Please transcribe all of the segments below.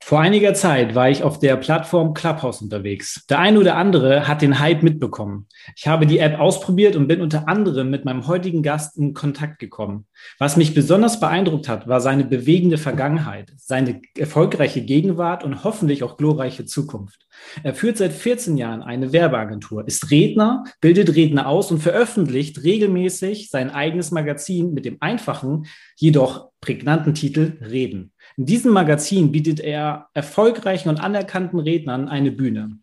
Vor einiger Zeit war ich auf der Plattform Clubhouse unterwegs. Der eine oder andere hat den Hype mitbekommen. Ich habe die App ausprobiert und bin unter anderem mit meinem heutigen Gast in Kontakt gekommen. Was mich besonders beeindruckt hat, war seine bewegende Vergangenheit, seine erfolgreiche Gegenwart und hoffentlich auch glorreiche Zukunft. Er führt seit 14 Jahren eine Werbeagentur, ist Redner, bildet Redner aus und veröffentlicht regelmäßig sein eigenes Magazin mit dem einfachen, jedoch prägnanten Titel Reden. In diesem Magazin bietet er erfolgreichen und anerkannten Rednern eine Bühne.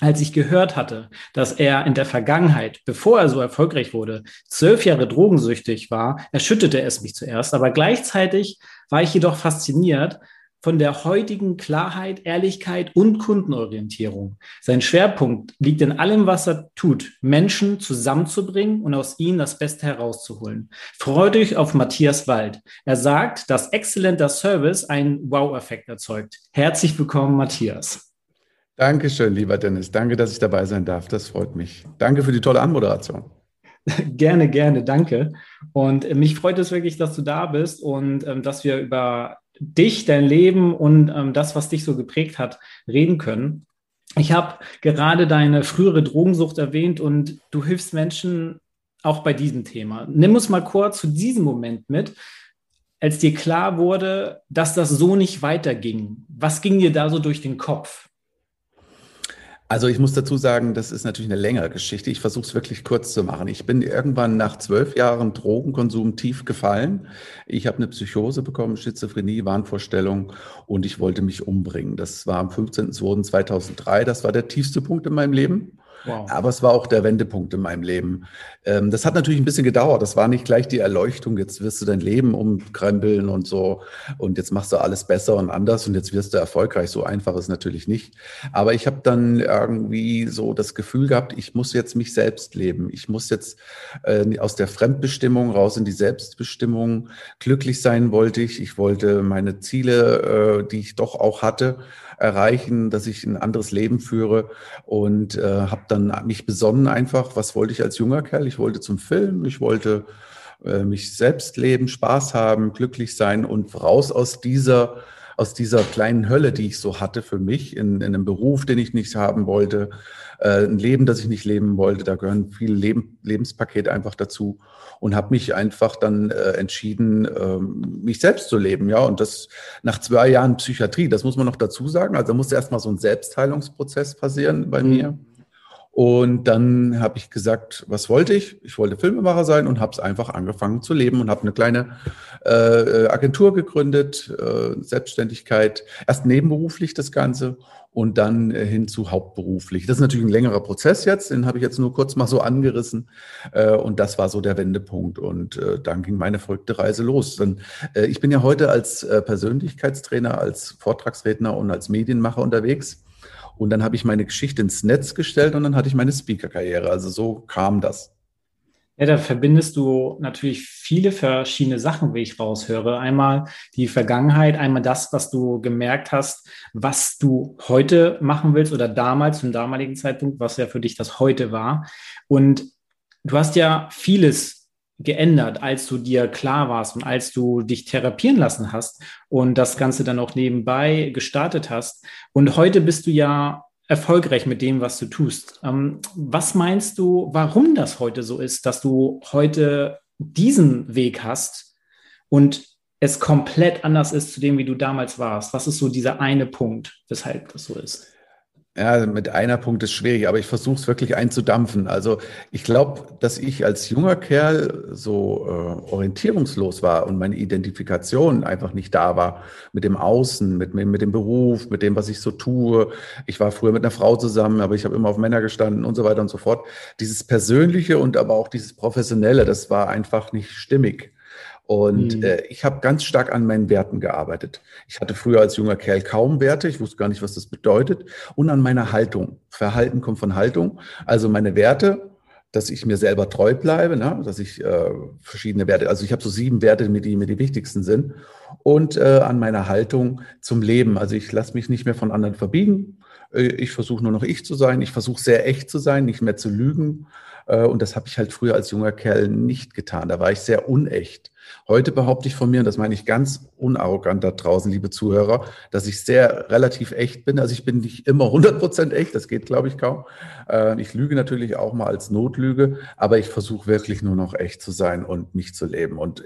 Als ich gehört hatte, dass er in der Vergangenheit, bevor er so erfolgreich wurde, zwölf Jahre drogensüchtig war, erschütterte es mich zuerst, aber gleichzeitig war ich jedoch fasziniert, von der heutigen Klarheit, Ehrlichkeit und Kundenorientierung. Sein Schwerpunkt liegt in allem, was er tut, Menschen zusammenzubringen und aus ihnen das Beste herauszuholen. Freut euch auf Matthias Wald. Er sagt, dass exzellenter Service einen Wow-Effekt erzeugt. Herzlich willkommen, Matthias. Dankeschön, lieber Dennis. Danke, dass ich dabei sein darf. Das freut mich. Danke für die tolle Anmoderation. Gerne, gerne, danke. Und mich freut es wirklich, dass du da bist und ähm, dass wir über dich, dein Leben und ähm, das, was dich so geprägt hat, reden können. Ich habe gerade deine frühere Drogensucht erwähnt und du hilfst Menschen auch bei diesem Thema. Nimm uns mal kurz zu diesem Moment mit, als dir klar wurde, dass das so nicht weiterging. Was ging dir da so durch den Kopf? Also ich muss dazu sagen, das ist natürlich eine längere Geschichte. Ich versuche es wirklich kurz zu machen. Ich bin irgendwann nach zwölf Jahren Drogenkonsum tief gefallen. Ich habe eine Psychose bekommen, Schizophrenie, Wahnvorstellung und ich wollte mich umbringen. Das war am 15.02.2003. Das war der tiefste Punkt in meinem Leben. Aber es war auch der Wendepunkt in meinem Leben. Ähm, das hat natürlich ein bisschen gedauert. Das war nicht gleich die Erleuchtung. Jetzt wirst du dein Leben umkrempeln und so. Und jetzt machst du alles besser und anders und jetzt wirst du erfolgreich. So einfach ist natürlich nicht. Aber ich habe dann irgendwie so das Gefühl gehabt, ich muss jetzt mich selbst leben. Ich muss jetzt äh, aus der Fremdbestimmung raus in die Selbstbestimmung. Glücklich sein wollte ich. Ich wollte meine Ziele, äh, die ich doch auch hatte, erreichen, dass ich ein anderes Leben führe und äh, habe dann mich besonnen einfach, was wollte ich als junger Kerl? Ich wollte zum Film, ich wollte äh, mich selbst leben, Spaß haben, glücklich sein und raus aus dieser aus dieser kleinen Hölle, die ich so hatte für mich, in, in einem Beruf, den ich nicht haben wollte, äh, ein Leben, das ich nicht leben wollte. Da gehören viele Leben, Lebenspakete einfach dazu und habe mich einfach dann äh, entschieden, äh, mich selbst zu leben. Ja, und das nach zwei Jahren Psychiatrie, das muss man noch dazu sagen. Also musste erstmal so ein Selbstheilungsprozess passieren bei mhm. mir. Und dann habe ich gesagt, was wollte ich? Ich wollte Filmemacher sein und habe es einfach angefangen zu leben und habe eine kleine äh, Agentur gegründet, äh, Selbstständigkeit, erst nebenberuflich das Ganze und dann äh, hin zu hauptberuflich. Das ist natürlich ein längerer Prozess jetzt, den habe ich jetzt nur kurz mal so angerissen äh, und das war so der Wendepunkt und äh, dann ging meine verrückte Reise los. Dann, äh, ich bin ja heute als äh, Persönlichkeitstrainer, als Vortragsredner und als Medienmacher unterwegs und dann habe ich meine Geschichte ins Netz gestellt und dann hatte ich meine Speaker-Karriere. Also so kam das. Ja, da verbindest du natürlich viele verschiedene Sachen, wie ich raushöre. Einmal die Vergangenheit, einmal das, was du gemerkt hast, was du heute machen willst oder damals, zum damaligen Zeitpunkt, was ja für dich das heute war. Und du hast ja vieles geändert, als du dir klar warst und als du dich therapieren lassen hast und das Ganze dann auch nebenbei gestartet hast. Und heute bist du ja erfolgreich mit dem, was du tust. Ähm, was meinst du, warum das heute so ist, dass du heute diesen Weg hast und es komplett anders ist zu dem, wie du damals warst? Was ist so dieser eine Punkt, weshalb das so ist? Ja, mit einer Punkt ist schwierig, aber ich versuche es wirklich einzudampfen. Also ich glaube, dass ich als junger Kerl so äh, orientierungslos war und meine Identifikation einfach nicht da war mit dem Außen, mit, mit dem Beruf, mit dem, was ich so tue. Ich war früher mit einer Frau zusammen, aber ich habe immer auf Männer gestanden und so weiter und so fort. Dieses Persönliche und aber auch dieses Professionelle, das war einfach nicht stimmig. Und mhm. äh, ich habe ganz stark an meinen Werten gearbeitet. Ich hatte früher als junger Kerl kaum Werte, ich wusste gar nicht, was das bedeutet. Und an meiner Haltung. Verhalten kommt von Haltung. Also meine Werte, dass ich mir selber treu bleibe, ne? dass ich äh, verschiedene Werte, also ich habe so sieben Werte, die mir die wichtigsten sind. Und äh, an meiner Haltung zum Leben. Also ich lasse mich nicht mehr von anderen verbiegen. Äh, ich versuche nur noch ich zu sein. Ich versuche sehr echt zu sein, nicht mehr zu lügen. Äh, und das habe ich halt früher als junger Kerl nicht getan. Da war ich sehr unecht. Heute behaupte ich von mir, und das meine ich ganz unarrogant da draußen, liebe Zuhörer, dass ich sehr relativ echt bin. Also ich bin nicht immer 100 Prozent echt, das geht, glaube ich, kaum. Äh, ich lüge natürlich auch mal als Notlüge, aber ich versuche wirklich nur noch echt zu sein und mich zu leben und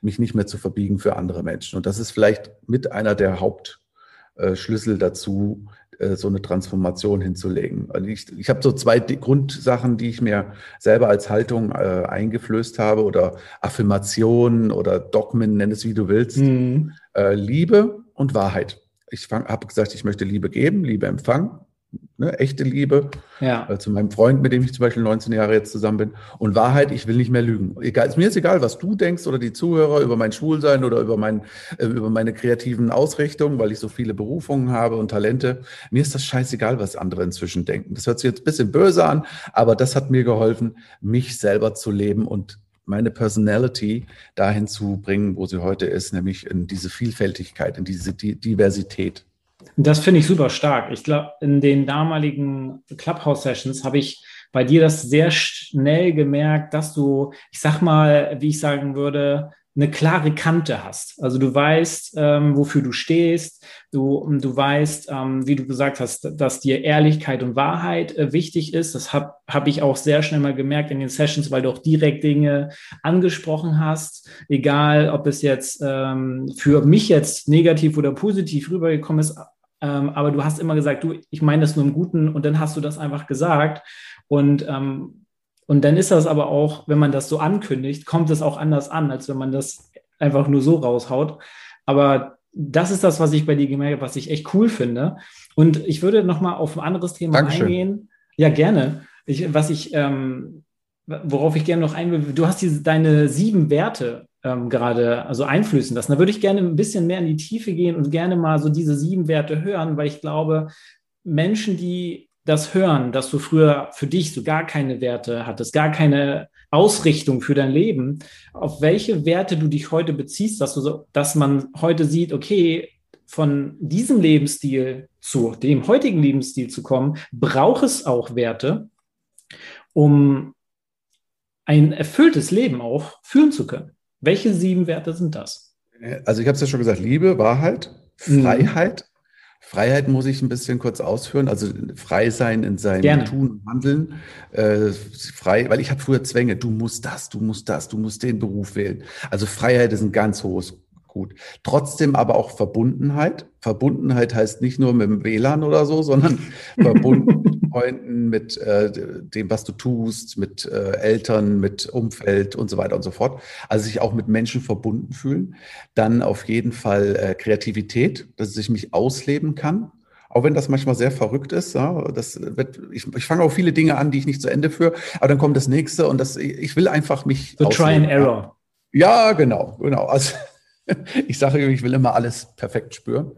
mich nicht mehr zu verbiegen für andere Menschen. Und das ist vielleicht mit einer der Hauptschlüssel dazu, so eine Transformation hinzulegen. Also ich, ich habe so zwei Grundsachen, die ich mir selber als Haltung äh, eingeflößt habe oder Affirmationen oder Dogmen, nenn es wie du willst. Mhm. Äh, Liebe und Wahrheit. Ich habe gesagt, ich möchte Liebe geben, Liebe empfangen ne, echte Liebe ja. äh, zu meinem Freund, mit dem ich zum Beispiel 19 Jahre jetzt zusammen bin. Und Wahrheit, ich will nicht mehr lügen. Egal, mir ist egal, was du denkst oder die Zuhörer über mein Schwulsein oder über, mein, äh, über meine kreativen Ausrichtungen, weil ich so viele Berufungen habe und Talente. Mir ist das scheißegal, was andere inzwischen denken. Das hört sich jetzt ein bisschen böse an, aber das hat mir geholfen, mich selber zu leben und meine Personality dahin zu bringen, wo sie heute ist, nämlich in diese Vielfältigkeit, in diese Diversität. Das finde ich super stark. Ich glaube, in den damaligen Clubhouse-Sessions habe ich bei dir das sehr schnell gemerkt, dass du, ich sag mal, wie ich sagen würde, eine klare Kante hast. Also du weißt, ähm, wofür du stehst. Du, du weißt, ähm, wie du gesagt hast, dass dir Ehrlichkeit und Wahrheit äh, wichtig ist. Das habe hab ich auch sehr schnell mal gemerkt in den Sessions, weil du auch direkt Dinge angesprochen hast. Egal, ob es jetzt ähm, für mich jetzt negativ oder positiv rübergekommen ist. Ähm, aber du hast immer gesagt, du, ich meine das nur im Guten und dann hast du das einfach gesagt. Und ähm, und dann ist das aber auch, wenn man das so ankündigt, kommt es auch anders an, als wenn man das einfach nur so raushaut. Aber das ist das, was ich bei dir gemerkt habe, was ich echt cool finde. Und ich würde noch mal auf ein anderes Thema Dankeschön. eingehen. Ja, gerne. Ich, was ich, ähm, worauf ich gerne noch eingehen du hast diese, deine sieben Werte ähm, gerade also einflüssen lassen. Da würde ich gerne ein bisschen mehr in die Tiefe gehen und gerne mal so diese sieben Werte hören, weil ich glaube, Menschen, die das hören, dass du früher für dich so gar keine Werte hattest, gar keine Ausrichtung für dein Leben, auf welche Werte du dich heute beziehst, dass, du so, dass man heute sieht, okay, von diesem Lebensstil zu dem heutigen Lebensstil zu kommen, braucht es auch Werte, um ein erfülltes Leben auch führen zu können. Welche sieben Werte sind das? Also ich habe es ja schon gesagt, Liebe, Wahrheit. Freiheit, Freiheit muss ich ein bisschen kurz ausführen, also frei sein in seinem Gerne. Tun und Handeln. Äh, frei, weil ich habe früher Zwänge, du musst das, du musst das, du musst den Beruf wählen. Also Freiheit ist ein ganz hohes Gut. Trotzdem aber auch Verbundenheit. Verbundenheit heißt nicht nur mit dem WLAN oder so, sondern verbunden mit Freunden, mit äh, dem, was du tust, mit äh, Eltern, mit Umfeld und so weiter und so fort. Also sich auch mit Menschen verbunden fühlen. Dann auf jeden Fall äh, Kreativität, dass ich mich ausleben kann. Auch wenn das manchmal sehr verrückt ist, ja, das wird, ich, ich fange auch viele Dinge an, die ich nicht zu Ende führe, aber dann kommt das nächste und das, ich will einfach mich. So try and error. Ja, genau, genau. Also ich sage, ich will immer alles perfekt spüren.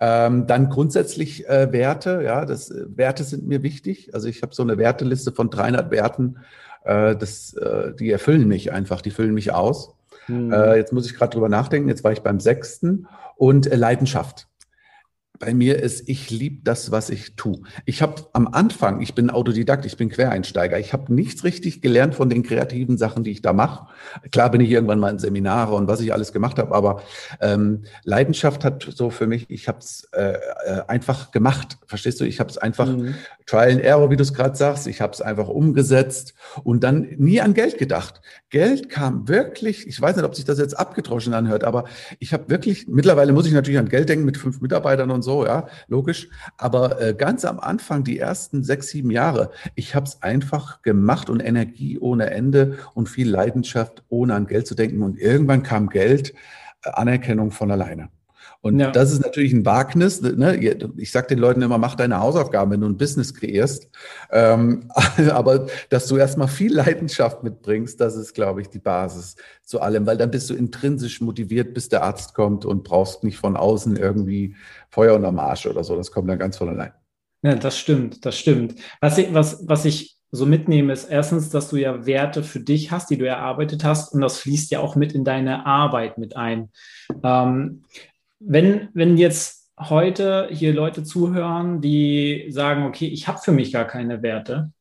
Ähm, dann grundsätzlich äh, Werte, ja, das, äh, Werte sind mir wichtig. Also ich habe so eine Werteliste von 300 Werten, äh, das, äh, die erfüllen mich einfach, die füllen mich aus. Hm. Äh, jetzt muss ich gerade drüber nachdenken, jetzt war ich beim sechsten und äh, Leidenschaft bei mir ist, ich liebe das, was ich tue. Ich habe am Anfang, ich bin Autodidakt, ich bin Quereinsteiger, ich habe nichts richtig gelernt von den kreativen Sachen, die ich da mache. Klar bin ich irgendwann mal in Seminare und was ich alles gemacht habe, aber ähm, Leidenschaft hat so für mich, ich habe es äh, äh, einfach gemacht, verstehst du? Ich habe es einfach mhm. Trial and Error, wie du es gerade sagst, ich habe es einfach umgesetzt und dann nie an Geld gedacht. Geld kam wirklich, ich weiß nicht, ob sich das jetzt abgedroschen anhört, aber ich habe wirklich, mittlerweile muss ich natürlich an Geld denken mit fünf Mitarbeitern und so, ja, logisch. Aber äh, ganz am Anfang, die ersten sechs, sieben Jahre, ich habe es einfach gemacht und Energie ohne Ende und viel Leidenschaft, ohne an Geld zu denken. Und irgendwann kam Geld, äh, Anerkennung von alleine. Und ja. das ist natürlich ein Wagnis. Ne? Ich sage den Leuten immer, mach deine Hausaufgaben, wenn du ein Business kreierst. Ähm, aber dass du erstmal viel Leidenschaft mitbringst, das ist, glaube ich, die Basis zu allem, weil dann bist du intrinsisch motiviert, bis der Arzt kommt und brauchst nicht von außen irgendwie Feuer unterm Arsch oder so. Das kommt dann ganz von allein. Ja, das stimmt, das stimmt. Was ich, was, was ich so mitnehme, ist erstens, dass du ja Werte für dich hast, die du erarbeitet hast, und das fließt ja auch mit in deine Arbeit mit ein. Ähm, wenn, wenn jetzt heute hier Leute zuhören, die sagen, okay, ich habe für mich gar keine Werte,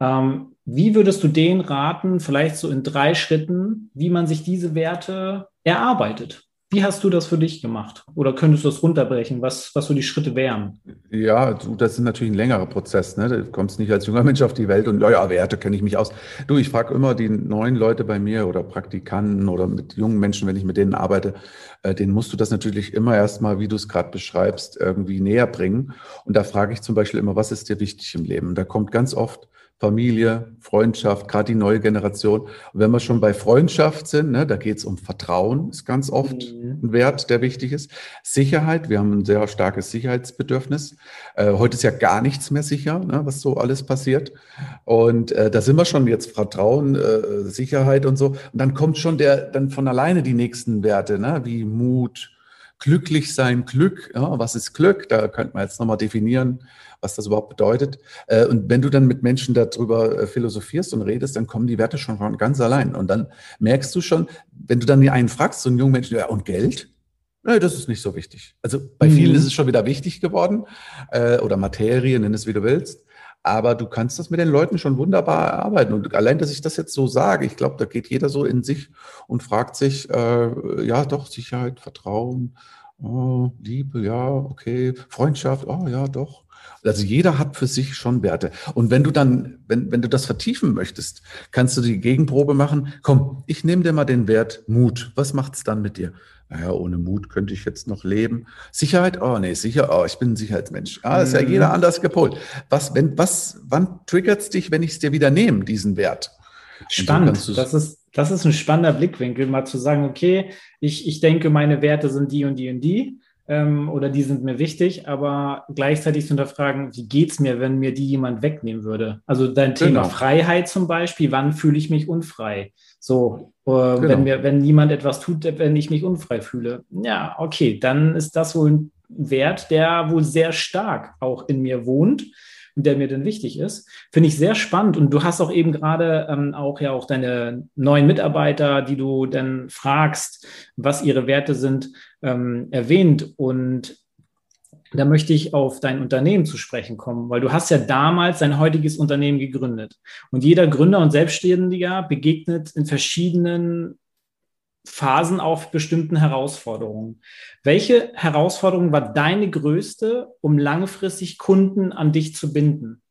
ähm, wie würdest du denen raten, vielleicht so in drei Schritten, wie man sich diese Werte erarbeitet? Wie hast du das für dich gemacht? Oder könntest du das runterbrechen, was, was so die Schritte wären? Ja, du, das ist natürlich ein längerer Prozess. Ne? Du kommst nicht als junger Mensch auf die Welt und, ja, Werte kenne ich mich aus. Du, ich frage immer die neuen Leute bei mir oder Praktikanten oder mit jungen Menschen, wenn ich mit denen arbeite, äh, denen musst du das natürlich immer erstmal, wie du es gerade beschreibst, irgendwie näher bringen. Und da frage ich zum Beispiel immer, was ist dir wichtig im Leben? Und da kommt ganz oft, Familie, Freundschaft, gerade die neue Generation. Und wenn wir schon bei Freundschaft sind, ne, da geht es um Vertrauen, ist ganz oft mhm. ein Wert, der wichtig ist. Sicherheit, wir haben ein sehr starkes Sicherheitsbedürfnis. Äh, heute ist ja gar nichts mehr sicher, ne, was so alles passiert. Und äh, da sind wir schon jetzt Vertrauen, äh, Sicherheit und so. Und dann kommt schon der, dann von alleine die nächsten Werte, ne, wie Mut, glücklich sein, Glück. Ja, was ist Glück? Da könnte man jetzt nochmal definieren was das überhaupt bedeutet. Äh, und wenn du dann mit Menschen darüber äh, philosophierst und redest, dann kommen die Werte schon von ganz allein. Und dann merkst du schon, wenn du dann einen fragst, so einen jungen Menschen, ja, und Geld? Nee, das ist nicht so wichtig. Also bei vielen mhm. ist es schon wieder wichtig geworden äh, oder Materie, nenn es wie du willst. Aber du kannst das mit den Leuten schon wunderbar erarbeiten. Und allein, dass ich das jetzt so sage, ich glaube, da geht jeder so in sich und fragt sich, äh, ja, doch, Sicherheit, Vertrauen, oh, Liebe, ja, okay, Freundschaft, oh ja, doch. Also jeder hat für sich schon Werte. Und wenn du dann, wenn, wenn du das vertiefen möchtest, kannst du die Gegenprobe machen. Komm, ich nehme dir mal den Wert Mut. Was macht's dann mit dir? Naja, ohne Mut könnte ich jetzt noch leben. Sicherheit? Oh, nee, sicher. Oh, ich bin ein Sicherheitsmensch. Ah, ist ja mhm. jeder anders gepolt. Was, wenn, was, wann triggert's dich, wenn ich es dir wieder nehme, diesen Wert? Spannend. Das ist, das ist ein spannender Blickwinkel, mal zu sagen, okay, ich, ich denke, meine Werte sind die und die und die ähm, oder die sind mir wichtig, aber gleichzeitig zu hinterfragen, wie geht's mir, wenn mir die jemand wegnehmen würde? Also dein Thema genau. Freiheit zum Beispiel, wann fühle ich mich unfrei? So, äh, genau. wenn mir, wenn niemand etwas tut, wenn ich mich unfrei fühle. Ja, okay, dann ist das wohl ein Wert, der wohl sehr stark auch in mir wohnt der mir denn wichtig ist. Finde ich sehr spannend. Und du hast auch eben gerade ähm, auch ja auch deine neuen Mitarbeiter, die du dann fragst, was ihre Werte sind, ähm, erwähnt. Und da möchte ich auf dein Unternehmen zu sprechen kommen, weil du hast ja damals dein heutiges Unternehmen gegründet. Und jeder Gründer und Selbstständiger begegnet in verschiedenen Phasen auf bestimmten Herausforderungen. Welche Herausforderung war deine größte, um langfristig Kunden an dich zu binden?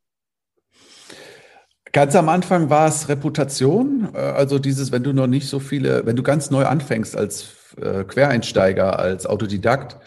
Ganz am Anfang war es Reputation, äh, also dieses, wenn du noch nicht so viele, wenn du ganz neu anfängst als äh, Quereinsteiger, als Autodidakt,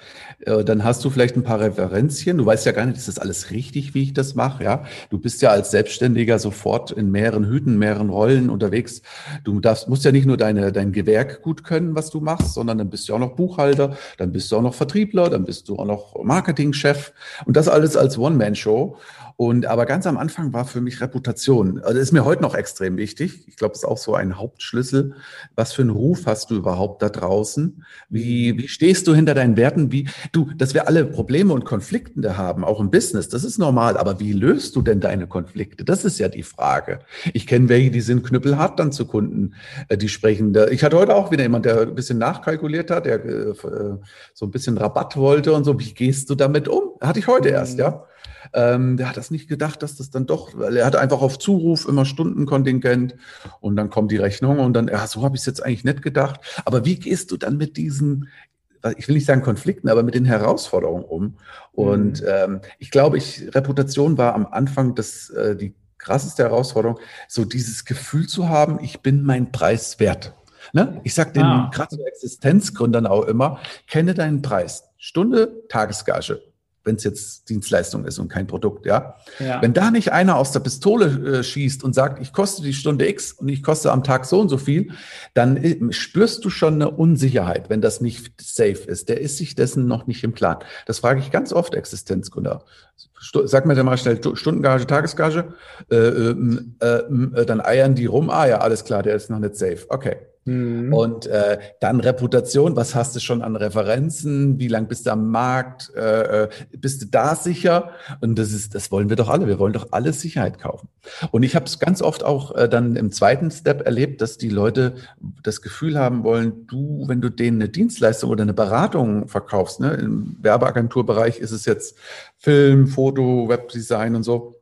dann hast du vielleicht ein paar Referenzien. Du weißt ja gar nicht, ist das alles richtig, wie ich das mache, ja? Du bist ja als Selbstständiger sofort in mehreren Hüten, mehreren Rollen unterwegs. Du darfst, musst ja nicht nur deine, dein Gewerk gut können, was du machst, sondern dann bist du auch noch Buchhalter, dann bist du auch noch Vertriebler, dann bist du auch noch Marketingchef und das alles als One-Man-Show. Und aber ganz am Anfang war für mich Reputation. Also das ist mir heute noch extrem wichtig. Ich glaube, das ist auch so ein Hauptschlüssel. Was für einen Ruf hast du überhaupt da draußen? Wie, wie stehst du hinter deinen Werten? Wie, du, dass wir alle Probleme und Konflikte haben, auch im Business, das ist normal. Aber wie löst du denn deine Konflikte? Das ist ja die Frage. Ich kenne welche, die sind knüppelhart dann zu Kunden, äh, die sprechen. Ich hatte heute auch wieder jemand, der ein bisschen nachkalkuliert hat, der äh, so ein bisschen Rabatt wollte und so. Wie gehst du damit um? Hatte ich heute erst, ja. Ähm, der hat das nicht gedacht, dass das dann doch, weil er hat einfach auf Zuruf immer Stundenkontingent und dann kommt die Rechnung und dann, ja, so habe ich es jetzt eigentlich nicht gedacht. Aber wie gehst du dann mit diesen, ich will nicht sagen Konflikten, aber mit den Herausforderungen um? Und mhm. ähm, ich glaube, ich, Reputation war am Anfang das, äh, die krasseste Herausforderung, so dieses Gefühl zu haben, ich bin mein Preis wert. Ne? Ich sage den ah. gerade Existenzgründern auch immer, kenne deinen Preis. Stunde, Tagesgage. Wenn es jetzt Dienstleistung ist und kein Produkt, ja? ja. Wenn da nicht einer aus der Pistole äh, schießt und sagt, ich koste die Stunde X und ich koste am Tag so und so viel, dann äh, spürst du schon eine Unsicherheit, wenn das nicht safe ist. Der ist sich dessen noch nicht im Klaren. Das frage ich ganz oft Existenzgründer. Sag mir dann mal schnell Stundengage, Tagesgage, äh, ähm, äh, äh, dann eiern die rum. Ah ja, alles klar, der ist noch nicht safe. Okay. Mhm. Und äh, dann Reputation, was hast du schon an Referenzen? Wie lang bist du am Markt? Äh, äh, bist du da sicher? Und das ist, das wollen wir doch alle. Wir wollen doch alle Sicherheit kaufen. Und ich habe es ganz oft auch äh, dann im zweiten Step erlebt, dass die Leute das Gefühl haben wollen, du, wenn du denen eine Dienstleistung oder eine Beratung verkaufst, ne, im Werbeagenturbereich ist es jetzt Film, Foto, Webdesign und so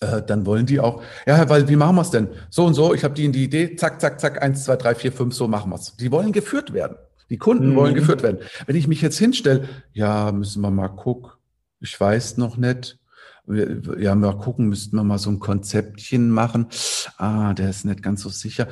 äh, dann wollen die auch, ja, weil wie machen wir es denn? So und so, ich habe die in die Idee, zack, zack, zack, eins, zwei, drei, vier, fünf, so machen wir es. Die wollen geführt werden. Die Kunden mhm. wollen geführt werden. Wenn ich mich jetzt hinstelle, ja, müssen wir mal gucken, ich weiß noch nicht, ja, mal gucken, müssten wir mal so ein Konzeptchen machen. Ah, der ist nicht ganz so sicher.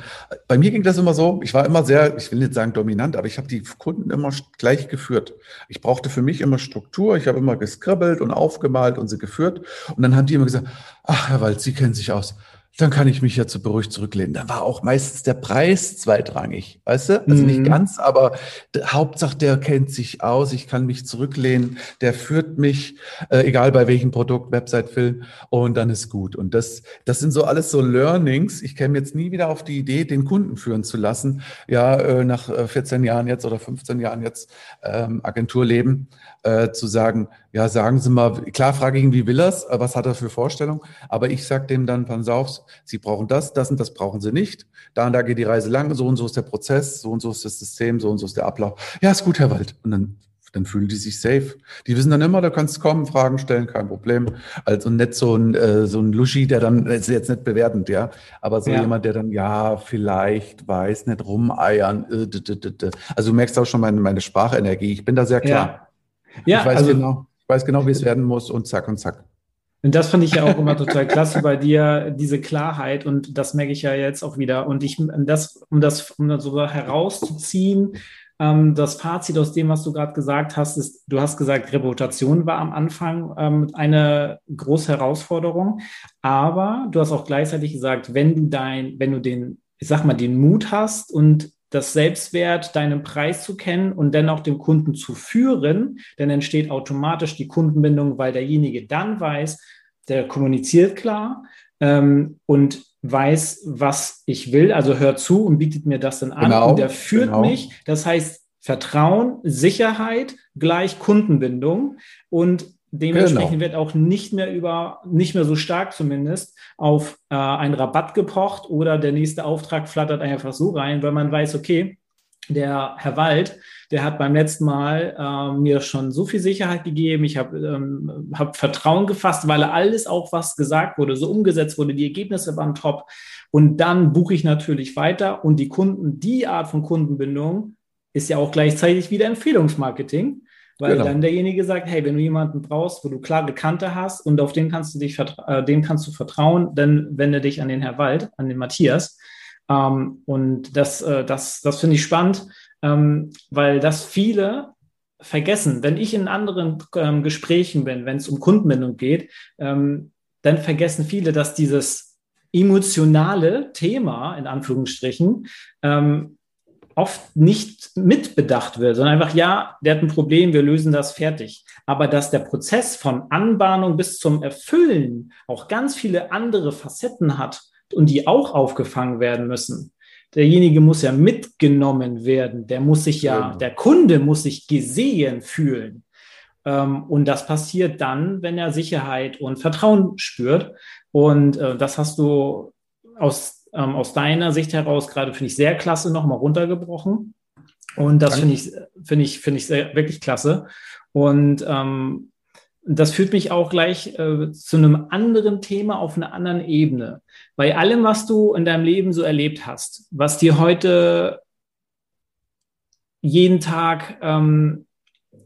Bei mir ging das immer so, ich war immer sehr, ich will nicht sagen dominant, aber ich habe die Kunden immer gleich geführt. Ich brauchte für mich immer Struktur, ich habe immer geskribbelt und aufgemalt und sie geführt. Und dann haben die immer gesagt, ach, Herr Wald, Sie kennen sich aus dann kann ich mich ja zu beruhigt zurücklehnen. Da war auch meistens der Preis zweitrangig, weißt du? Also mhm. nicht ganz, aber Hauptsache der kennt sich aus, ich kann mich zurücklehnen, der führt mich, äh, egal bei welchem Produkt, Website, Film, und dann ist gut. Und das, das sind so alles so Learnings. Ich käme jetzt nie wieder auf die Idee, den Kunden führen zu lassen. Ja, äh, nach 14 äh, Jahren jetzt oder 15 Jahren jetzt ähm, Agenturleben, äh, zu sagen, ja, sagen Sie mal, klar frage ich ihn, wie will er äh, was hat er für Vorstellungen, aber ich sage dem dann, pass auf, Sie brauchen das, das und das brauchen Sie nicht, da und da geht die Reise lang, so und so ist der Prozess, so und so ist das System, so und so ist der Ablauf. Ja, ist gut, Herr Wald. Und dann dann fühlen die sich safe. Die wissen dann immer, du kannst kommen, Fragen stellen, kein Problem. Also nicht so ein, äh, so ein Luschi, der dann, ist jetzt nicht bewertend, ja, aber so ja. jemand, der dann, ja, vielleicht, weiß nicht, rumeiern. Äh, also du merkst auch schon meine, meine Sprachenergie. Ich bin da sehr klar. Ja, ja ich weiß also, genau ich weiß genau, wie es werden muss und zack und zack. Und das finde ich ja auch immer total klasse bei dir, diese Klarheit. Und das merke ich ja jetzt auch wieder. Und ich, das, um das, um das so herauszuziehen, ähm, das Fazit aus dem, was du gerade gesagt hast, ist, du hast gesagt, Reputation war am Anfang ähm, eine große Herausforderung. Aber du hast auch gleichzeitig gesagt, wenn du dein, wenn du den, ich sag mal, den Mut hast und das Selbstwert, deinen Preis zu kennen und dennoch den Kunden zu führen, dann entsteht automatisch die Kundenbindung, weil derjenige dann weiß, der kommuniziert klar ähm, und weiß, was ich will, also hört zu und bietet mir das dann an genau, und der führt genau. mich. Das heißt, Vertrauen, Sicherheit gleich Kundenbindung und Dementsprechend genau. wird auch nicht mehr über, nicht mehr so stark zumindest, auf äh, einen Rabatt gepocht oder der nächste Auftrag flattert einfach so rein, weil man weiß, okay, der Herr Wald, der hat beim letzten Mal äh, mir schon so viel Sicherheit gegeben. Ich habe ähm, hab Vertrauen gefasst, weil alles auch, was gesagt wurde, so umgesetzt wurde. Die Ergebnisse waren top. Und dann buche ich natürlich weiter. Und die Kunden, die Art von Kundenbindung ist ja auch gleichzeitig wieder Empfehlungsmarketing. Weil genau. dann derjenige sagt, hey, wenn du jemanden brauchst, wo du klare Kante hast und auf den kannst du dich äh, dem kannst du vertrauen, dann wende dich an den Herr Wald, an den Matthias. Ähm, und das, äh, das, das finde ich spannend, ähm, weil das viele vergessen. Wenn ich in anderen ähm, Gesprächen bin, wenn es um Kundenbindung geht, ähm, dann vergessen viele, dass dieses emotionale Thema, in Anführungsstrichen, ähm, oft nicht mitbedacht wird, sondern einfach, ja, der hat ein Problem, wir lösen das fertig. Aber dass der Prozess von Anbahnung bis zum Erfüllen auch ganz viele andere Facetten hat und die auch aufgefangen werden müssen. Derjenige muss ja mitgenommen werden, der muss sich ja, der Kunde muss sich gesehen fühlen. Ähm, und das passiert dann, wenn er Sicherheit und Vertrauen spürt. Und äh, das hast du aus ähm, aus deiner Sicht heraus gerade, finde ich, sehr klasse nochmal runtergebrochen. Und das finde ich, finde ich, finde ich sehr, wirklich klasse. Und ähm, das führt mich auch gleich äh, zu einem anderen Thema auf einer anderen Ebene. Bei allem, was du in deinem Leben so erlebt hast, was dir heute jeden Tag, ähm,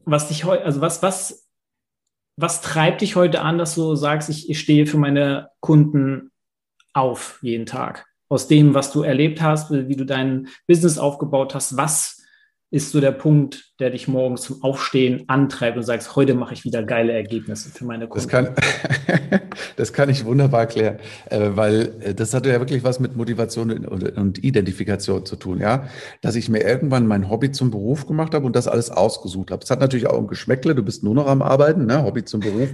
was dich heute, also was, was, was treibt dich heute an, dass du sagst, ich, ich stehe für meine Kunden auf jeden Tag? Aus dem, was du erlebt hast, wie du dein Business aufgebaut hast, was ist so der Punkt, der dich morgens zum Aufstehen antreibt und sagst, heute mache ich wieder geile Ergebnisse für meine Kunden? Das kann, das kann ich wunderbar erklären, äh, weil äh, das hatte ja wirklich was mit Motivation und Identifikation zu tun, ja. Dass ich mir irgendwann mein Hobby zum Beruf gemacht habe und das alles ausgesucht habe. Es hat natürlich auch ein Geschmäckle, du bist nur noch am Arbeiten, ne? Hobby zum Beruf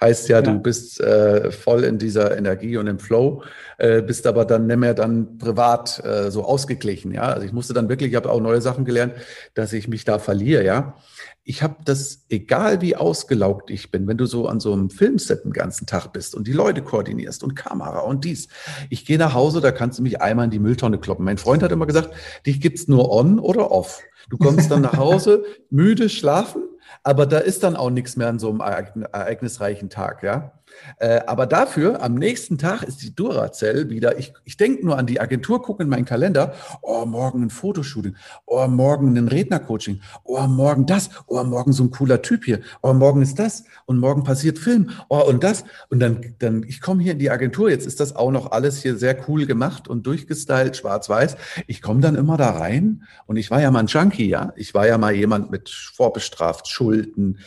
heißt ja, ja. du bist äh, voll in dieser Energie und im Flow, äh, bist aber dann nicht mehr dann privat äh, so ausgeglichen, ja. Also ich musste dann wirklich, ich habe auch neue Sachen gelernt, dass ich mich da verliere, ja. Ich habe das, egal wie ausgelaugt ich bin, wenn du so an so einem Filmset den ganzen Tag bist und die Leute koordinierst und Kamera und dies. Ich gehe nach Hause, da kannst du mich einmal in die Mülltonne kloppen. Mein Freund hat immer gesagt, dich gibt's nur on oder off. Du kommst dann nach Hause, müde, schlafen, aber da ist dann auch nichts mehr an so einem ereignisreichen Tag, ja. Äh, aber dafür, am nächsten Tag ist die Duracell wieder, ich, ich denke nur an die Agentur, gucke in meinen Kalender, oh, morgen ein Fotoshooting, oh, morgen ein Rednercoaching, oh, morgen das, oh, morgen so ein cooler Typ hier, oh, morgen ist das und morgen passiert Film, oh, und das. Und dann, dann ich komme hier in die Agentur, jetzt ist das auch noch alles hier sehr cool gemacht und durchgestylt, schwarz-weiß. Ich komme dann immer da rein und ich war ja mal ein Junkie, ja. Ich war ja mal jemand mit vorbestraft, Schulden,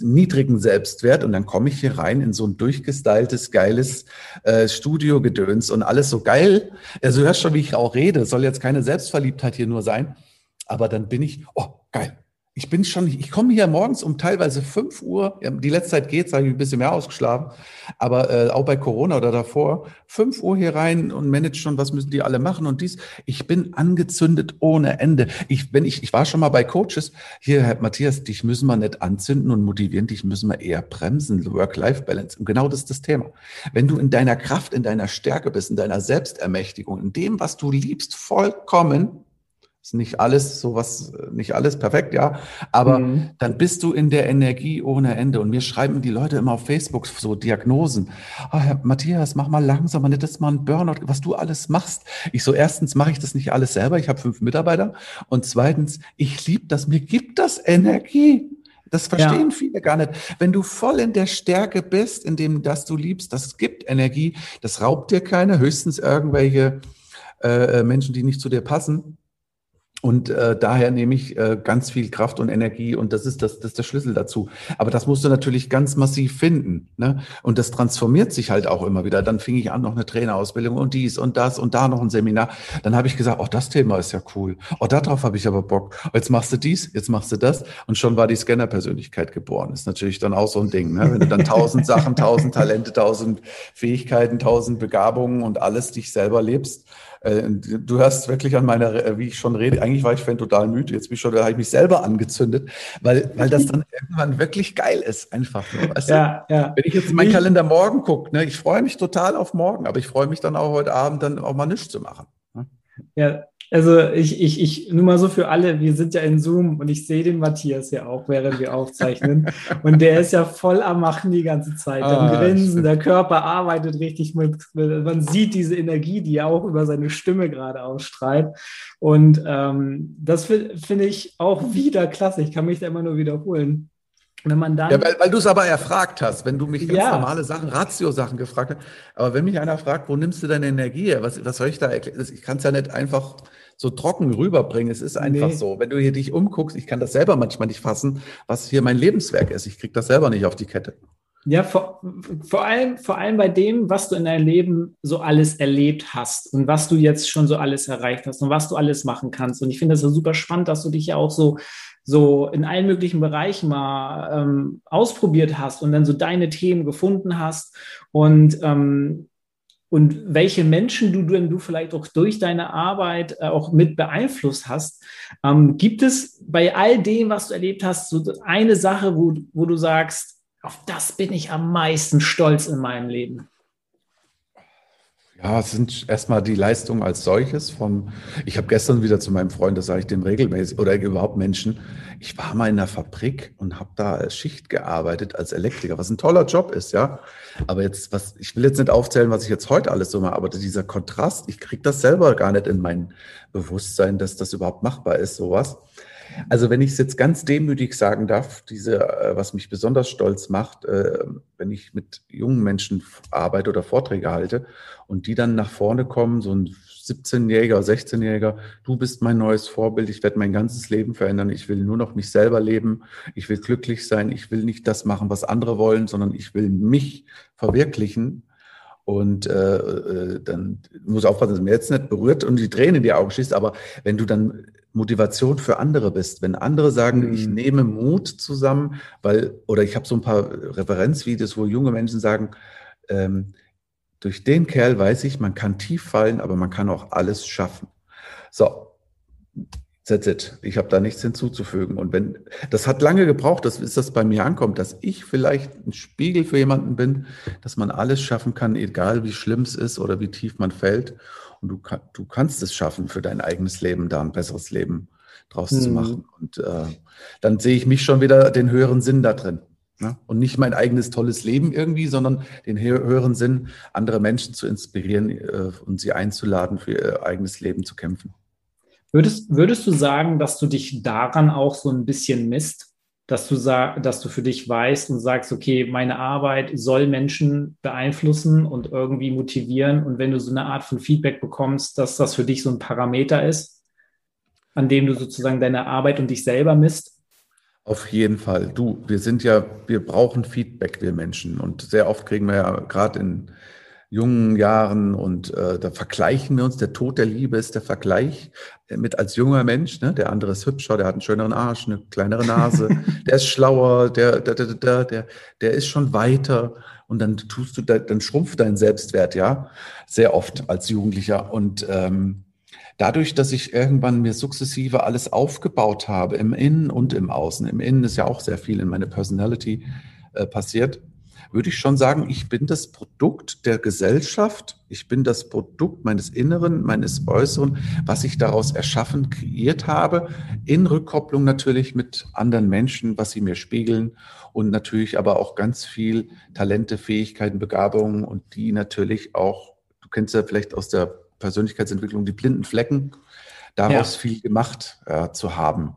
niedrigen Selbstwert und dann komme ich hier rein in so ein durch durchgestyltes, geiles äh, Studio-Gedöns und alles so geil. Also hörst schon, wie ich auch rede. Soll jetzt keine Selbstverliebtheit hier nur sein. Aber dann bin ich, oh, geil ich bin schon, ich komme hier morgens um teilweise 5 Uhr, die letzte Zeit geht, habe ich ein bisschen mehr ausgeschlafen, aber äh, auch bei Corona oder davor, 5 Uhr hier rein und manage schon, was müssen die alle machen und dies. Ich bin angezündet ohne Ende. Ich, wenn ich, ich war schon mal bei Coaches, hier, Herr Matthias, dich müssen wir nicht anzünden und motivieren, dich müssen wir eher bremsen, Work-Life-Balance. Und genau das ist das Thema. Wenn du in deiner Kraft, in deiner Stärke bist, in deiner Selbstermächtigung, in dem, was du liebst, vollkommen, ist nicht alles sowas, nicht alles perfekt, ja. Aber mhm. dann bist du in der Energie ohne Ende. Und mir schreiben die Leute immer auf Facebook so Diagnosen. Oh, Herr Matthias, mach mal langsam, nicht das mal ein Burnout, was du alles machst. Ich so, erstens mache ich das nicht alles selber. Ich habe fünf Mitarbeiter. Und zweitens, ich liebe das. Mir gibt das Energie. Das verstehen ja. viele gar nicht. Wenn du voll in der Stärke bist, in dem, das du liebst, das gibt Energie. Das raubt dir keine, höchstens irgendwelche äh, Menschen, die nicht zu dir passen. Und äh, daher nehme ich äh, ganz viel Kraft und Energie und das ist das, das ist der Schlüssel dazu. Aber das musst du natürlich ganz massiv finden. Ne? Und das transformiert sich halt auch immer wieder. Dann fing ich an, noch eine Trainerausbildung und dies und das und da noch ein Seminar. Dann habe ich gesagt, oh, das Thema ist ja cool. Oh, darauf habe ich aber Bock. Jetzt machst du dies, jetzt machst du das. Und schon war die Scanner-Persönlichkeit geboren. Ist natürlich dann auch so ein Ding. Ne? Wenn du dann tausend Sachen, tausend Talente, tausend Fähigkeiten, tausend Begabungen und alles dich selber lebst du hörst wirklich an meiner, äh, wie ich schon rede, eigentlich war ich Fan total müde, jetzt bin ich schon, da habe ich mich selber angezündet, weil, weil das dann irgendwann wirklich geil ist, einfach. Weißt ja, du? ja. Wenn ich jetzt in meinen Kalender morgen gucke, ne, ich freue mich total auf morgen, aber ich freue mich dann auch heute Abend dann auch mal nichts zu machen. Ne? Ja, also ich, ich, ich, nur mal so für alle, wir sind ja in Zoom und ich sehe den Matthias ja auch, während wir aufzeichnen. und der ist ja voll am Machen die ganze Zeit, am ah, Grinsen, der Körper arbeitet richtig mit, man sieht diese Energie, die er auch über seine Stimme gerade ausstrahlt. Und ähm, das finde ich auch wieder klasse. Ich kann mich da immer nur wiederholen. Wenn man dann. Ja, weil, weil du es aber erfragt hast, wenn du mich ganz ja. normale Sachen, Ratio-Sachen gefragt hast. Aber wenn mich einer fragt, wo nimmst du deine Energie her? Was, was soll ich da erklären? Ich kann es ja nicht einfach so trocken rüberbringen. Es ist einfach nee. so. Wenn du hier dich umguckst, ich kann das selber manchmal nicht fassen, was hier mein Lebenswerk ist. Ich kriege das selber nicht auf die Kette. Ja, vor, vor, allem, vor allem bei dem, was du in deinem Leben so alles erlebt hast und was du jetzt schon so alles erreicht hast und was du alles machen kannst. Und ich finde das ja super spannend, dass du dich ja auch so, so in allen möglichen Bereichen mal ähm, ausprobiert hast und dann so deine Themen gefunden hast. Und ähm, und welche Menschen du denn du vielleicht auch durch deine Arbeit äh, auch mit beeinflusst hast. Ähm, gibt es bei all dem, was du erlebt hast, so eine Sache, wo, wo du sagst, auf das bin ich am meisten stolz in meinem Leben? Ja, es sind erstmal die Leistungen als solches vom, ich habe gestern wieder zu meinem Freund, das sage ich dem regelmäßig, oder überhaupt Menschen, ich war mal in der Fabrik und habe da Schicht gearbeitet als Elektriker, was ein toller Job ist, ja. Aber jetzt, was, ich will jetzt nicht aufzählen, was ich jetzt heute alles so mache, aber dieser Kontrast, ich kriege das selber gar nicht in mein Bewusstsein, dass das überhaupt machbar ist, sowas. Also wenn ich es jetzt ganz demütig sagen darf, diese, äh, was mich besonders stolz macht, äh, wenn ich mit jungen Menschen arbeite oder Vorträge halte und die dann nach vorne kommen, so ein 17-Jähriger, 16-Jähriger, du bist mein neues Vorbild, ich werde mein ganzes Leben verändern, ich will nur noch mich selber leben, ich will glücklich sein, ich will nicht das machen, was andere wollen, sondern ich will mich verwirklichen. Und äh, äh dann muss aufpassen, dass mir jetzt nicht berührt und die Tränen in die Augen schießt, aber wenn du dann Motivation für andere bist. Wenn andere sagen, mhm. ich nehme Mut zusammen, weil, oder ich habe so ein paar Referenzvideos, wo junge Menschen sagen, ähm, durch den Kerl weiß ich, man kann tief fallen, aber man kann auch alles schaffen. So, that's it. Ich habe da nichts hinzuzufügen. Und wenn, das hat lange gebraucht, dass bis das bei mir ankommt, dass ich vielleicht ein Spiegel für jemanden bin, dass man alles schaffen kann, egal wie schlimm es ist oder wie tief man fällt. Und du, du kannst es schaffen, für dein eigenes Leben da ein besseres Leben draus mhm. zu machen. Und äh, dann sehe ich mich schon wieder den höheren Sinn da drin. Ne? Und nicht mein eigenes tolles Leben irgendwie, sondern den höheren Sinn, andere Menschen zu inspirieren äh, und sie einzuladen, für ihr eigenes Leben zu kämpfen. Würdest, würdest du sagen, dass du dich daran auch so ein bisschen misst? dass du, dass du für dich weißt und sagst, okay, meine Arbeit soll Menschen beeinflussen und irgendwie motivieren. Und wenn du so eine Art von Feedback bekommst, dass das für dich so ein Parameter ist, an dem du sozusagen deine Arbeit und dich selber misst? Auf jeden Fall. Du, wir sind ja, wir brauchen Feedback, wir Menschen. Und sehr oft kriegen wir ja gerade in jungen Jahren und äh, da vergleichen wir uns. Der Tod der Liebe ist der Vergleich äh, mit als junger Mensch. Ne? Der andere ist hübscher, der hat einen schöneren Arsch, eine kleinere Nase, der ist schlauer, der, der, der, der, der, der ist schon weiter. Und dann tust du, dann schrumpft dein Selbstwert, ja, sehr oft als Jugendlicher. Und ähm, dadurch, dass ich irgendwann mir sukzessive alles aufgebaut habe, im Innen und im Außen, im Innen ist ja auch sehr viel in meine Personality äh, passiert, würde ich schon sagen, ich bin das Produkt der Gesellschaft, ich bin das Produkt meines Inneren, meines Äußeren, was ich daraus erschaffen, kreiert habe, in Rückkopplung natürlich mit anderen Menschen, was sie mir spiegeln und natürlich aber auch ganz viel Talente, Fähigkeiten, Begabungen und die natürlich auch, du kennst ja vielleicht aus der Persönlichkeitsentwicklung die blinden Flecken, daraus ja. viel gemacht äh, zu haben.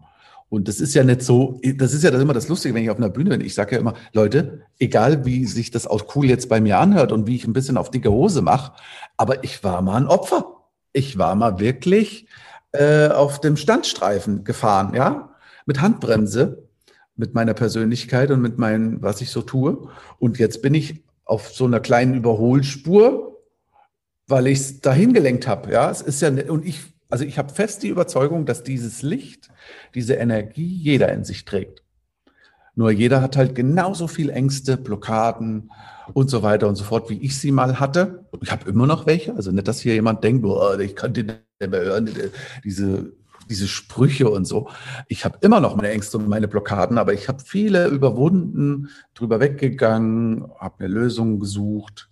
Und das ist ja nicht so, das ist ja immer das Lustige, wenn ich auf einer Bühne bin. Ich sage ja immer, Leute, egal wie sich das auch cool jetzt bei mir anhört und wie ich ein bisschen auf dicke Hose mache, aber ich war mal ein Opfer. Ich war mal wirklich äh, auf dem Standstreifen gefahren, ja, mit Handbremse, mit meiner Persönlichkeit und mit meinem, was ich so tue. Und jetzt bin ich auf so einer kleinen Überholspur, weil ich es dahin gelenkt habe. Ja, es ist ja, und ich also ich habe fest die Überzeugung, dass dieses Licht, diese Energie jeder in sich trägt. Nur jeder hat halt genauso viel Ängste, Blockaden und so weiter und so fort, wie ich sie mal hatte. Ich habe immer noch welche. Also nicht, dass hier jemand denkt, boah, ich kann den nicht mehr hören, diese, diese Sprüche und so. Ich habe immer noch meine Ängste und meine Blockaden, aber ich habe viele überwunden, drüber weggegangen, habe mir Lösungen gesucht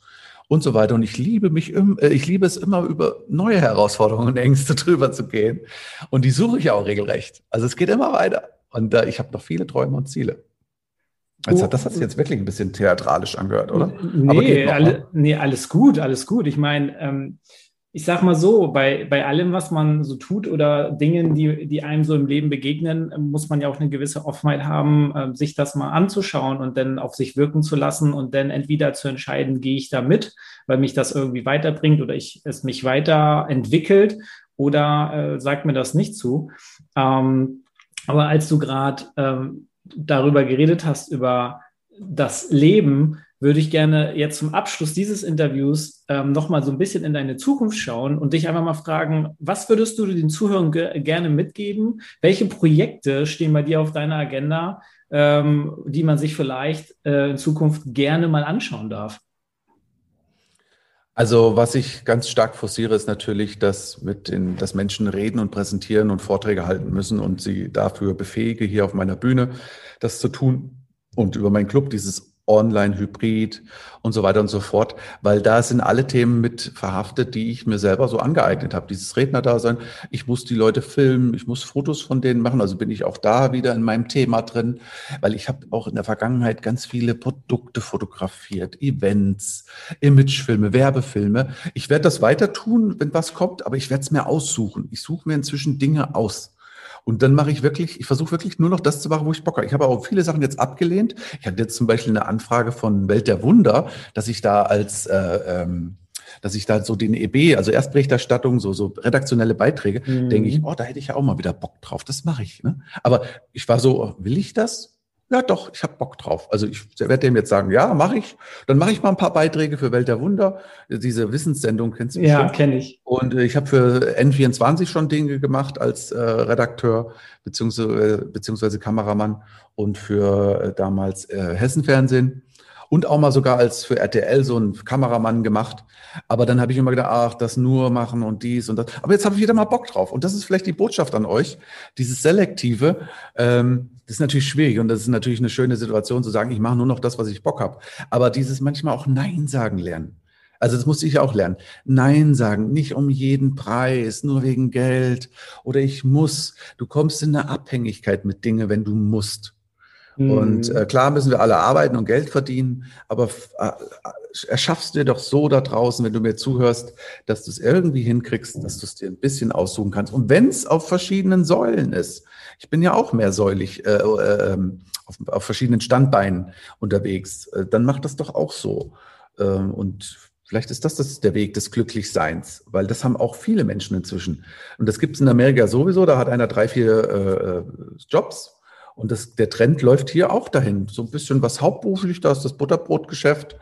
und so weiter. Und ich liebe mich, äh, ich liebe es immer über neue Herausforderungen und Ängste drüber zu gehen. Und die suche ich auch regelrecht. Also es geht immer weiter. Und äh, ich habe noch viele Träume und Ziele. Also das hat sich jetzt wirklich ein bisschen theatralisch angehört, oder? Nee, alle, nee alles gut, alles gut. Ich meine, ähm, ich sag mal so, bei, bei allem, was man so tut oder Dingen, die, die einem so im Leben begegnen, muss man ja auch eine gewisse Offenheit haben, äh, sich das mal anzuschauen und dann auf sich wirken zu lassen und dann entweder zu entscheiden, gehe ich da mit, weil mich das irgendwie weiterbringt oder ich, es mich weiterentwickelt oder äh, sagt mir das nicht zu. Ähm, aber als du gerade ähm, darüber geredet hast, über das Leben, würde ich gerne jetzt zum Abschluss dieses Interviews ähm, nochmal so ein bisschen in deine Zukunft schauen und dich einfach mal fragen, was würdest du den Zuhörern ge gerne mitgeben? Welche Projekte stehen bei dir auf deiner Agenda, ähm, die man sich vielleicht äh, in Zukunft gerne mal anschauen darf? Also was ich ganz stark forciere, ist natürlich, dass mit den, dass Menschen reden und präsentieren und Vorträge halten müssen und sie dafür befähige, hier auf meiner Bühne das zu tun und über meinen Club dieses Online, Hybrid und so weiter und so fort, weil da sind alle Themen mit verhaftet, die ich mir selber so angeeignet habe. Dieses Rednerdasein, ich muss die Leute filmen, ich muss Fotos von denen machen, also bin ich auch da wieder in meinem Thema drin, weil ich habe auch in der Vergangenheit ganz viele Produkte fotografiert, Events, Imagefilme, Werbefilme. Ich werde das weiter tun, wenn was kommt, aber ich werde es mir aussuchen. Ich suche mir inzwischen Dinge aus. Und dann mache ich wirklich, ich versuche wirklich nur noch das zu machen, wo ich Bock habe. Ich habe auch viele Sachen jetzt abgelehnt. Ich hatte jetzt zum Beispiel eine Anfrage von Welt der Wunder, dass ich da als äh, ähm, dass ich da so den EB, also Erstberichterstattung, so, so redaktionelle Beiträge, mhm. denke ich, oh, da hätte ich ja auch mal wieder Bock drauf. Das mache ich. Ne? Aber ich war so, will ich das? Ja, doch, ich habe Bock drauf. Also ich werde dem jetzt sagen, ja, mache ich. Dann mache ich mal ein paar Beiträge für Welt der Wunder. Diese Wissenssendung kennst du Ja, kenne ich. Und äh, ich habe für N24 schon Dinge gemacht als äh, Redakteur beziehungsweise, beziehungsweise Kameramann und für äh, damals äh, Hessenfernsehen und auch mal sogar als für RTL so ein Kameramann gemacht. Aber dann habe ich immer gedacht, ach, das nur machen und dies und das. Aber jetzt habe ich wieder mal Bock drauf. Und das ist vielleicht die Botschaft an euch, dieses Selektive. Ähm, das ist natürlich schwierig und das ist natürlich eine schöne Situation zu sagen, ich mache nur noch das, was ich Bock habe. Aber dieses manchmal auch Nein sagen lernen. Also das musste ich auch lernen. Nein sagen, nicht um jeden Preis, nur wegen Geld oder ich muss. Du kommst in eine Abhängigkeit mit Dingen, wenn du musst. Und mhm. äh, klar müssen wir alle arbeiten und Geld verdienen, aber äh, erschaffst dir doch so da draußen, wenn du mir zuhörst, dass du es irgendwie hinkriegst, dass du es dir ein bisschen aussuchen kannst. Und wenn es auf verschiedenen Säulen ist, ich bin ja auch mehrsäulig äh, äh, auf, auf, verschiedenen Standbeinen unterwegs, äh, dann mach das doch auch so. Ähm, und Vielleicht ist das, das der Weg des Glücklichseins, weil das haben auch viele Menschen inzwischen. Und das gibt es in Amerika sowieso. Da hat einer drei, vier äh, äh Jobs und das, der Trend läuft hier auch dahin. So ein bisschen was hauptberuflich, da ist das Butterbrotgeschäft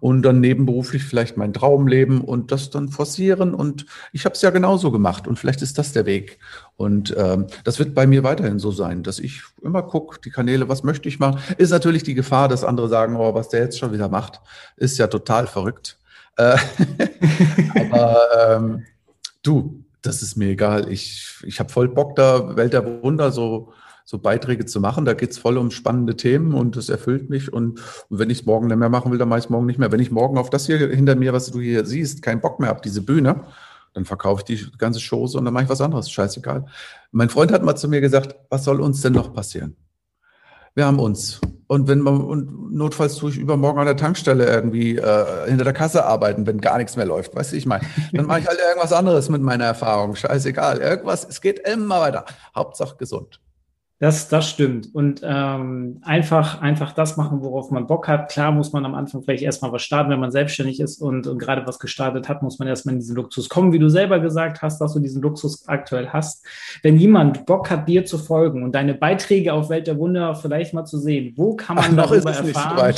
und dann nebenberuflich vielleicht mein Traumleben und das dann forcieren. Und ich habe es ja genauso gemacht und vielleicht ist das der Weg. Und ähm, das wird bei mir weiterhin so sein, dass ich immer gucke, die Kanäle, was möchte ich machen. Ist natürlich die Gefahr, dass andere sagen, oh, was der jetzt schon wieder macht, ist ja total verrückt. Äh, aber ähm, du, das ist mir egal. Ich, ich habe voll Bock da, Welt der Wunder, so so Beiträge zu machen. Da geht's voll um spannende Themen und das erfüllt mich. Und, und wenn ich es morgen nicht mehr machen will, dann mache ich morgen nicht mehr. Wenn ich morgen auf das hier hinter mir, was du hier siehst, keinen Bock mehr habe, diese Bühne, dann verkaufe ich die ganze Chose und dann mache ich was anderes. Scheißegal. Mein Freund hat mal zu mir gesagt, was soll uns denn noch passieren? Wir haben uns. Und wenn man, und notfalls tue ich übermorgen an der Tankstelle irgendwie äh, hinter der Kasse arbeiten, wenn gar nichts mehr läuft. Weißt du, ich meine, dann mache ich halt irgendwas anderes mit meiner Erfahrung. Scheißegal. Irgendwas, es geht immer weiter. Hauptsache gesund. Das, das stimmt. Und ähm, einfach, einfach das machen, worauf man Bock hat. Klar muss man am Anfang vielleicht erstmal was starten, wenn man selbstständig ist und, und gerade was gestartet hat, muss man erstmal in diesen Luxus kommen, wie du selber gesagt hast, dass du diesen Luxus aktuell hast. Wenn jemand Bock hat, dir zu folgen und deine Beiträge auf Welt der Wunder vielleicht mal zu sehen, wo kann man Ach, darüber erfahren?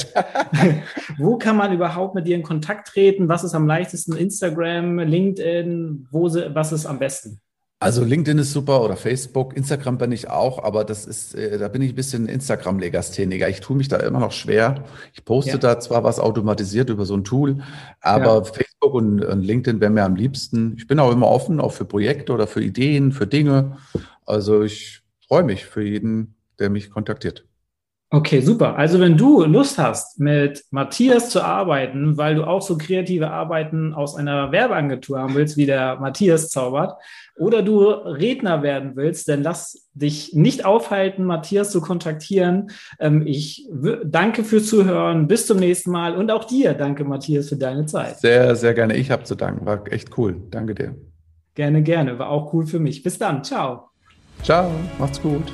wo kann man überhaupt mit dir in Kontakt treten? Was ist am leichtesten? Instagram, LinkedIn, wo, was ist am besten? Also LinkedIn ist super oder Facebook, Instagram bin ich auch, aber das ist, äh, da bin ich ein bisschen Instagram-Legastheniker. Ich tue mich da immer noch schwer. Ich poste ja. da zwar was automatisiert über so ein Tool, aber ja. Facebook und, und LinkedIn wären mir am liebsten. Ich bin auch immer offen, auch für Projekte oder für Ideen, für Dinge. Also ich freue mich für jeden, der mich kontaktiert. Okay, super. Also wenn du Lust hast, mit Matthias zu arbeiten, weil du auch so kreative Arbeiten aus einer Werbeagentur haben willst, wie der Matthias zaubert, oder du Redner werden willst, dann lass dich nicht aufhalten, Matthias zu kontaktieren. Ähm, ich danke fürs Zuhören. Bis zum nächsten Mal. Und auch dir danke, Matthias, für deine Zeit. Sehr, sehr gerne. Ich habe zu danken. War echt cool. Danke dir. Gerne, gerne. War auch cool für mich. Bis dann. Ciao. Ciao. Macht's gut.